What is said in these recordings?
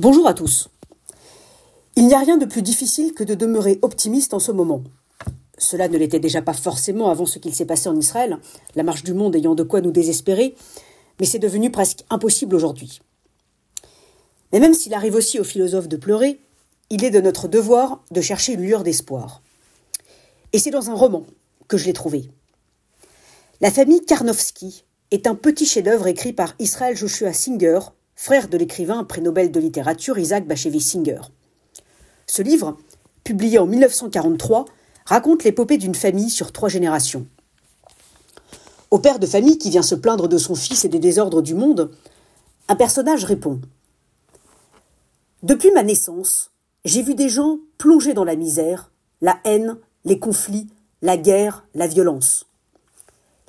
Bonjour à tous. Il n'y a rien de plus difficile que de demeurer optimiste en ce moment. Cela ne l'était déjà pas forcément avant ce qu'il s'est passé en Israël, la marche du monde ayant de quoi nous désespérer, mais c'est devenu presque impossible aujourd'hui. Mais même s'il arrive aussi aux philosophes de pleurer, il est de notre devoir de chercher une lueur d'espoir. Et c'est dans un roman que je l'ai trouvé. La famille Karnowski est un petit chef-d'œuvre écrit par Israël Joshua Singer, frère de l'écrivain prix Nobel de littérature Isaac Bashevis Singer. Ce livre, publié en 1943, raconte l'épopée d'une famille sur trois générations. Au père de famille qui vient se plaindre de son fils et des désordres du monde, un personnage répond Depuis ma naissance, j'ai vu des gens plongés dans la misère, la haine, les conflits, la guerre, la violence.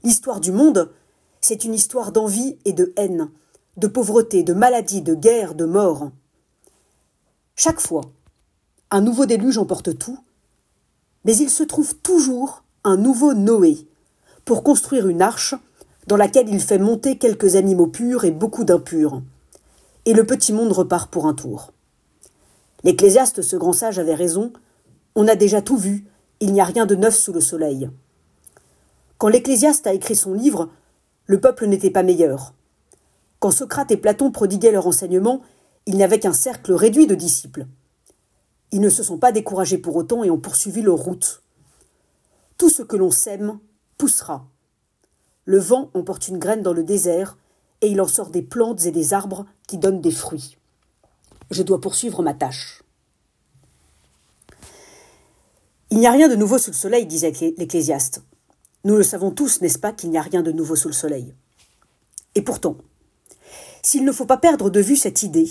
L'histoire du monde, c'est une histoire d'envie et de haine, de pauvreté, de maladie, de guerre, de mort. Chaque fois, un nouveau déluge emporte tout, mais il se trouve toujours un nouveau Noé pour construire une arche dans laquelle il fait monter quelques animaux purs et beaucoup d'impurs. Et le petit monde repart pour un tour. L'Ecclésiaste, ce grand sage, avait raison. On a déjà tout vu, il n'y a rien de neuf sous le soleil. Quand l'Ecclésiaste a écrit son livre, le peuple n'était pas meilleur. Quand Socrate et Platon prodiguaient leur enseignement, il n'y avait qu'un cercle réduit de disciples. Ils ne se sont pas découragés pour autant et ont poursuivi leur route. Tout ce que l'on sème poussera. Le vent emporte une graine dans le désert, et il en sort des plantes et des arbres qui donnent des fruits. Je dois poursuivre ma tâche. Il n'y a rien de nouveau sous le soleil, disait l'Ecclésiaste. Nous le savons tous, n'est-ce pas, qu'il n'y a rien de nouveau sous le soleil? Et pourtant, s'il ne faut pas perdre de vue cette idée,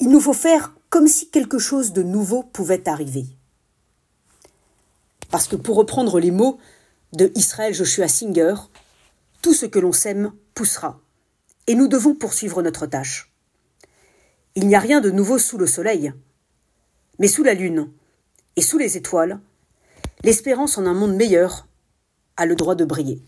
il nous faut faire comme si quelque chose de nouveau pouvait arriver. Parce que pour reprendre les mots de Israël Joshua Singer, tout ce que l'on sème poussera, et nous devons poursuivre notre tâche. Il n'y a rien de nouveau sous le soleil, mais sous la lune et sous les étoiles, l'espérance en un monde meilleur a le droit de briller.